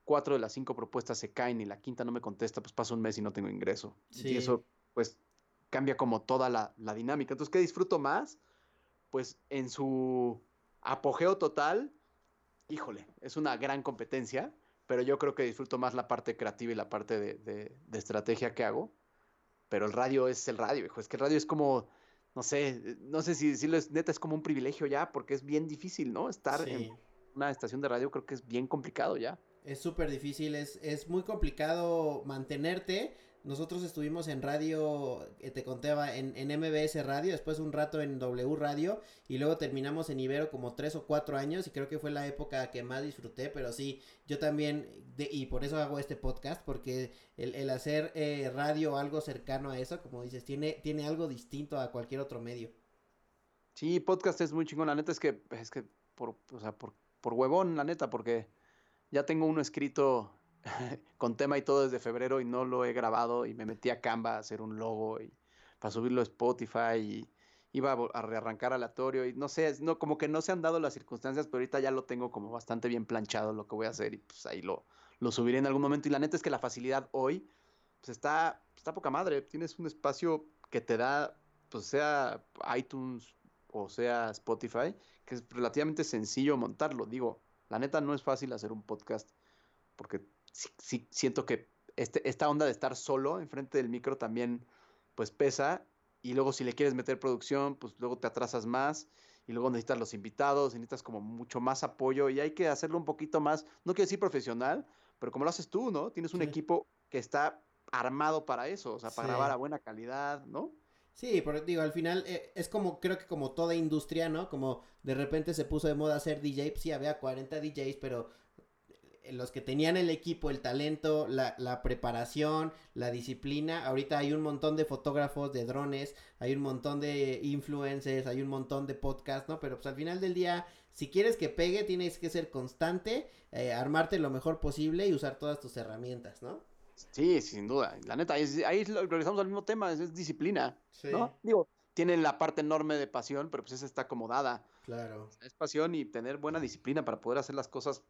cuatro de las cinco propuestas se caen y la quinta no me contesta, pues paso un mes y no tengo ingreso. Y eso, pues, cambia como toda la, dinámica. Entonces, ¿qué disfruto más? Pues en su apogeo total, híjole, es una gran competencia, pero yo creo que disfruto más la parte creativa y la parte de, estrategia que hago. Pero el radio es el radio, hijo. Es que el radio es como, no sé, no sé si decirlo es neta, es como un privilegio ya, porque es bien difícil, ¿no? Estar en una estación de radio creo que es bien complicado ya. Es súper difícil, es, es muy complicado mantenerte nosotros estuvimos en radio, eh, te contaba, en, en, MBS Radio, después un rato en W Radio y luego terminamos en Ibero como tres o cuatro años y creo que fue la época que más disfruté, pero sí, yo también, y por eso hago este podcast, porque el, hacer eh, radio algo cercano a eso, como dices, tiene, tiene algo distinto a cualquier otro medio. Sí, podcast es muy chingón, la neta es que, es que por, o sea, por, por huevón, la neta, porque ya tengo uno escrito con tema y todo desde febrero y no lo he grabado y me metí a Canva a hacer un logo y para subirlo a Spotify y iba a, rearrancar aleatorio y no sé, no, como que no se han dado las circunstancias, pero ahorita ya lo tengo como bastante bien planchado lo que voy a hacer y pues ahí lo, lo subiré en algún momento. Y la neta es que la facilidad hoy pues está, está poca madre, tienes un espacio que te da, pues sea iTunes o sea Spotify, que es relativamente sencillo montarlo. Digo, la neta no es fácil hacer un podcast porque sí, siento que este, esta onda de estar solo enfrente del micro también pues pesa y luego si le quieres meter producción pues luego te atrasas más y luego necesitas los invitados, necesitas como mucho más apoyo y hay que hacerlo un poquito más, no quiero decir profesional, pero como lo haces tú, ¿no? Tienes un equipo que está armado para eso, o sea, para grabar a buena calidad, ¿no? Sí, pero digo, al final eh, es como, creo que como toda industria, ¿no? Como de repente se puso de moda hacer DJ, sí, había 40 DJs, pero los que tenían el equipo, el talento, la, la, preparación, la disciplina. Ahorita hay un montón de fotógrafos, de drones, hay un montón de influencers, hay un montón de podcasts, ¿no? Pero pues al final del día, si quieres que pegue, tienes que ser constante, eh, armarte lo mejor posible y usar todas tus herramientas, ¿no? Sí, sin duda. La neta, ahí regresamos al mismo tema, es, disciplina, ¿no? Digo, tienen la parte enorme de pasión, pero pues esa está acomodada. Claro. Es pasión y tener buena disciplina para poder hacer las cosas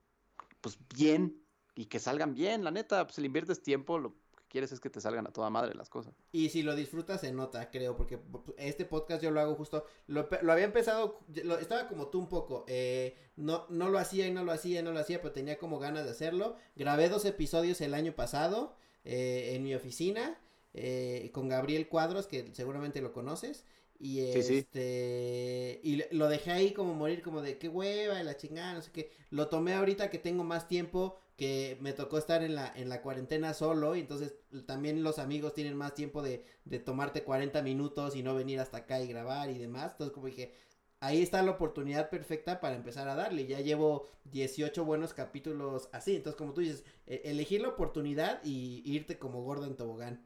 pues bien y que salgan bien, la neta, pues le inviertes tiempo, lo que quieres es que te salgan a toda madre las cosas. Y si lo disfrutas se nota, creo, porque este podcast yo lo hago justo, lo, había empezado, lo, estaba como tú un poco, eh, no, no lo hacía y no lo hacía y no lo hacía, pero tenía como ganas de hacerlo. Grabé dos episodios el año pasado eh, en mi oficina eh, con Gabriel Cuadros, que seguramente lo conoces. Y este. Y lo dejé ahí como morir, como de qué hueva, y la chingada, no sé qué. Lo tomé ahorita que tengo más tiempo, que me tocó estar en la, en la cuarentena solo. Y entonces también los amigos tienen más tiempo de, de tomarte 40 minutos y no venir hasta acá y grabar y demás. Entonces, como dije, ahí está la oportunidad perfecta para empezar a darle. Ya llevo 18 buenos capítulos así. Entonces, como tú dices, e, elegir la oportunidad y irte como gordo en tobogán.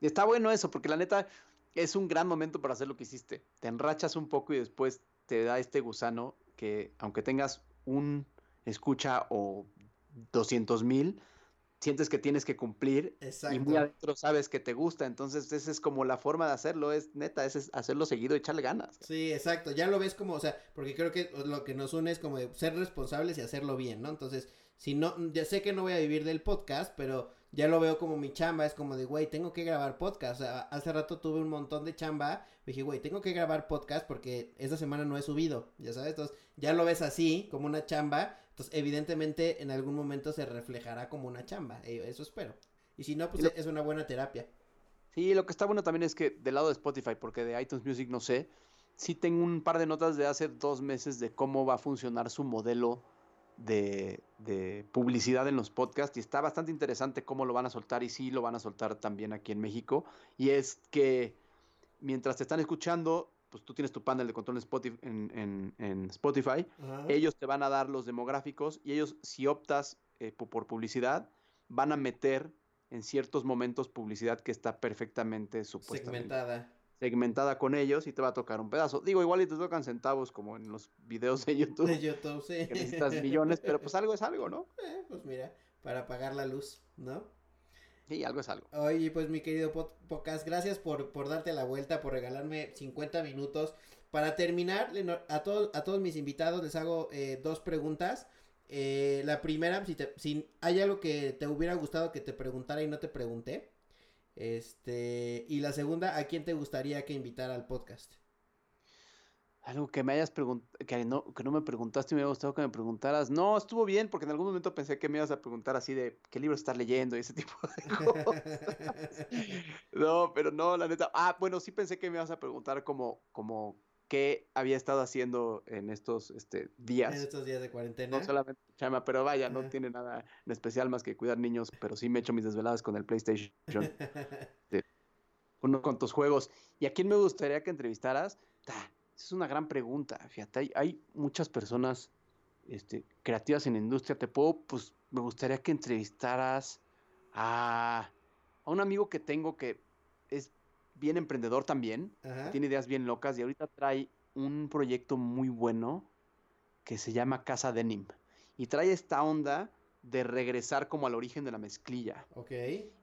Está bueno eso, porque la neta, es un gran momento para hacer lo que hiciste. Te enrachas un poco y después te da este gusano que aunque tengas un escucha o 200 mil, sientes que tienes que cumplir y muy adentro sabes que te gusta, entonces esa es como la forma de hacerlo, es neta, es hacerlo seguido y echarle ganas. Sí, exacto, ya lo ves como, o sea, porque creo que lo que nos une es como ser responsables y hacerlo bien, ¿no? Entonces, si no, ya sé que no voy a vivir del podcast, pero ya lo veo como mi chamba, es como de, güey, tengo que grabar podcast. O sea, hace rato tuve un montón de chamba, dije, güey, tengo que grabar podcast porque esta semana no he subido, ya sabes, entonces ya lo ves así, como una chamba, entonces evidentemente en algún momento se reflejará como una chamba, eh, eso espero. Y si no, pues lo... es una buena terapia. Sí, lo que está bueno también es que del lado de Spotify, porque de iTunes Music no sé, sí tengo un par de notas de hace dos meses de cómo va a funcionar su modelo de, de, publicidad en los podcasts y está bastante interesante cómo lo van a soltar y sí lo van a soltar también aquí en México. Y es que mientras te están escuchando, pues tú tienes tu panel de control en Spotify, en, en, en Spotify ellos te van a dar los demográficos y ellos si optas eh, por publicidad van a meter en ciertos momentos publicidad que está perfectamente supuestamente. Segmentada segmentada con ellos y te va a tocar un pedazo. Digo, igual y te tocan centavos como en los videos de YouTube. De YouTube, sí. Que necesitas millones, pero pues algo es algo, ¿no? Eh, pues mira, para pagar la luz, ¿no? Sí, algo es algo. Oye, pues mi querido Pocas, gracias por, por darte la vuelta, por regalarme 50 minutos. Para terminar, a todos, a todos mis invitados les hago eh, dos preguntas. Eh, la primera, si, te, si hay algo que te hubiera gustado que te preguntara y no te pregunté. Este, y la segunda, ¿a quién te gustaría que invitara al podcast? Algo que me hayas preguntado, que no, que no me preguntaste y me hubiera gustado que me preguntaras. No, estuvo bien, porque en algún momento pensé que me ibas a preguntar así de qué libro estás leyendo y ese tipo de cosas. no, pero no, la neta. Ah, bueno, sí pensé que me ibas a preguntar como, como qué había estado haciendo en estos este, días. En estos días de cuarentena. No solamente chama, pero vaya, no tiene nada en especial más que cuidar niños, pero sí me echo mis desveladas con el PlayStation. de, unos cuantos juegos. ¿Y a quién me gustaría que entrevistaras? esa es una gran pregunta. Fíjate, hay, hay muchas personas este, creativas en la industria. Te puedo, pues, me gustaría que entrevistaras a, a un amigo que tengo que bien emprendedor también, Ajá. tiene ideas bien locas y ahorita trae un proyecto muy bueno que se llama Casa Denim. Y trae esta onda de regresar como al origen de la mezclilla. Ok.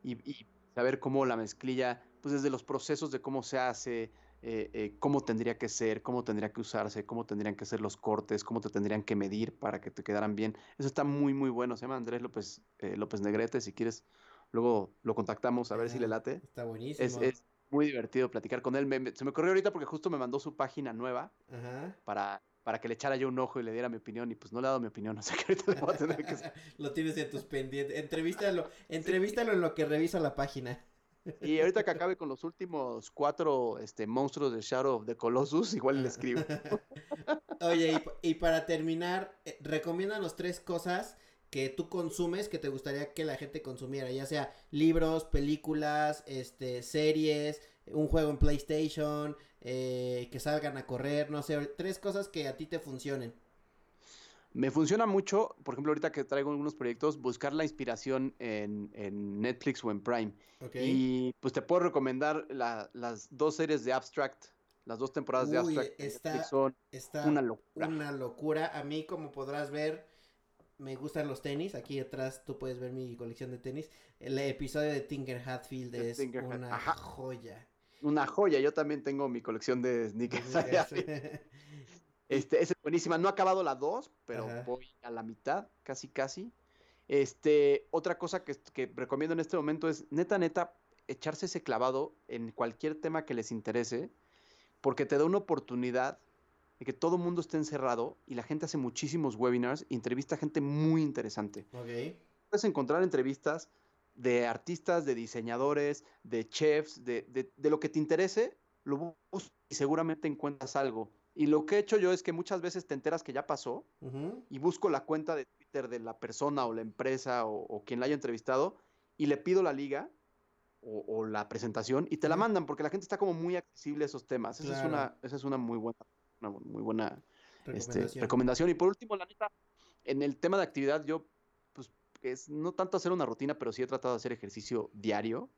Y, y saber cómo la mezclilla, pues desde los procesos de cómo se hace, eh, eh, cómo tendría que ser, cómo tendría que usarse, cómo tendrían que ser los cortes, cómo te tendrían que medir para que te quedaran bien. Eso está muy, muy bueno. Se llama Andrés López, eh, López Negrete, si quieres, luego lo contactamos a ver si le late. Está buenísimo. Es, es muy divertido platicar con él. Me- me- se me ocurrió ahorita porque justo me mandó su página nueva Ajá. para, para que le echara yo un ojo y le diera mi opinión. Y pues no le he dado mi opinión, o sea que ahorita le voy a tener que... lo tienes en tus pendientes. Entrevístalo, entrevístalo en lo que revisa la página. Y ahorita que acabe con los últimos cuatro este, monstruos de Shadow of the Colossus, igual le escribo. Oye, y, pa- y para terminar, eh, recomiéndanos tres cosas que tú consumes que te gustaría que la gente consumiera, ya sea libros, películas, este, series, un juego en PlayStation, eh, que salgan a correr, no sé, tres cosas que a ti te funcionen. Me funciona mucho, por ejemplo, ahorita que traigo algunos proyectos, buscar la inspiración en, en Netflix o en Prime. ¿Ok? Y pues te puedo recomendar la- las dos series de Abstract, las dos temporadas de Abstract. está- son Está una locura. una locura. A mí, como podrás ver, me gustan los tenis. Aquí atrás tú puedes ver mi colección de tenis. El episodio de Tinker Hatfield es Tinker una joya. Una joya, yo también tengo mi colección de sneakers. Este, esa es buenísima. No he acabado la 2, pero Ajá. voy a la mitad, casi, casi. Este, otra cosa que, que recomiendo en este momento es, neta, neta, echarse ese clavado en cualquier tema que les interese, porque te da una oportunidad de que todo el mundo esté encerrado y la gente hace muchísimos webinars y entrevista a gente muy interesante. ok. Puedes encontrar entrevistas de artistas, de diseñadores, de chefs, de, de- de lo que te interese, lo buscas y seguramente encuentras algo. Y lo que he hecho yo es que muchas veces te enteras que ya pasó y busco la cuenta de Twitter de la persona o la empresa o, o quien la haya entrevistado y le pido la liga o, o la presentación y te la mandan porque la gente está como muy accesible a esos temas. Esa, es, una, esa es una muy buena, una muy buena este, Recomendación. recomendación. Y por último, la neta, en el tema de actividad, yo, pues, es no tanto hacer una rutina, pero sí he tratado de hacer ejercicio diario.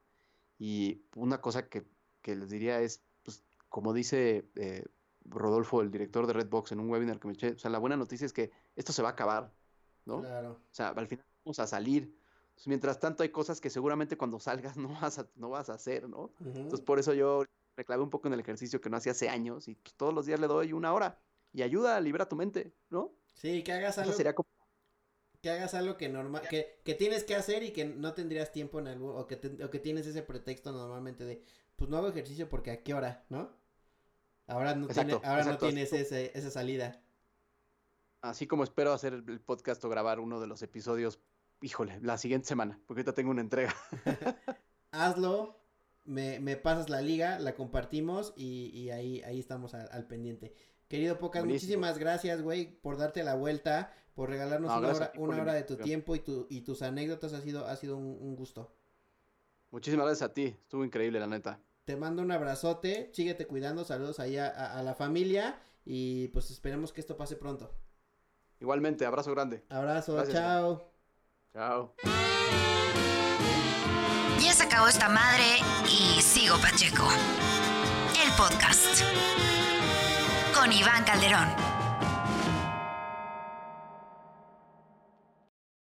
Y una cosa que, que les diría es, pues, como dice eh, Rodolfo, el director de Redbox, en un webinar que me eché, o sea, la buena noticia es que esto se va a acabar, ¿no? Claro. O sea, al final vamos a salir. Entonces, mientras tanto, hay cosas que seguramente cuando salgas no vas a, no vas a hacer, ¿no? Ujú. Entonces, por eso yo me clavé un poco en el ejercicio que no hacía hace años y todos los días le doy una hora y ayuda a liberar tu mente, ¿no? Sí, que hagas Eso algo sería como que hagas algo que normal, que, que tienes que hacer y que no tendrías tiempo en algo, o que, o que tienes ese pretexto normalmente de, pues no hago ejercicio porque a qué hora, ¿no? Ahora no, ahora no tienes ese, esa salida. Así como espero hacer el podcast o grabar uno de los episodios, híjole, la siguiente semana, porque ahorita tengo una entrega. Hazlo, me, me, pasas la liga, la compartimos y, y ahí, ahí estamos al, pendiente. Querido Pocas, muchísimas gracias, güey, por darte la vuelta, por regalarnos una, hora, una hora, de tu tiempo y, tu, y tus anécdotas. Ha sido, ha sido un, gusto. Muchísimas gracias a ti, estuvo increíble, la neta. Te mando un abrazote, síguete cuidando, saludos ahí a, la familia y pues esperemos que esto pase pronto. Igualmente, abrazo grande. Abrazo, chao. Chao. Ya se acabó esta madre y sigo Pacheco. El podcast con Iván Calderón.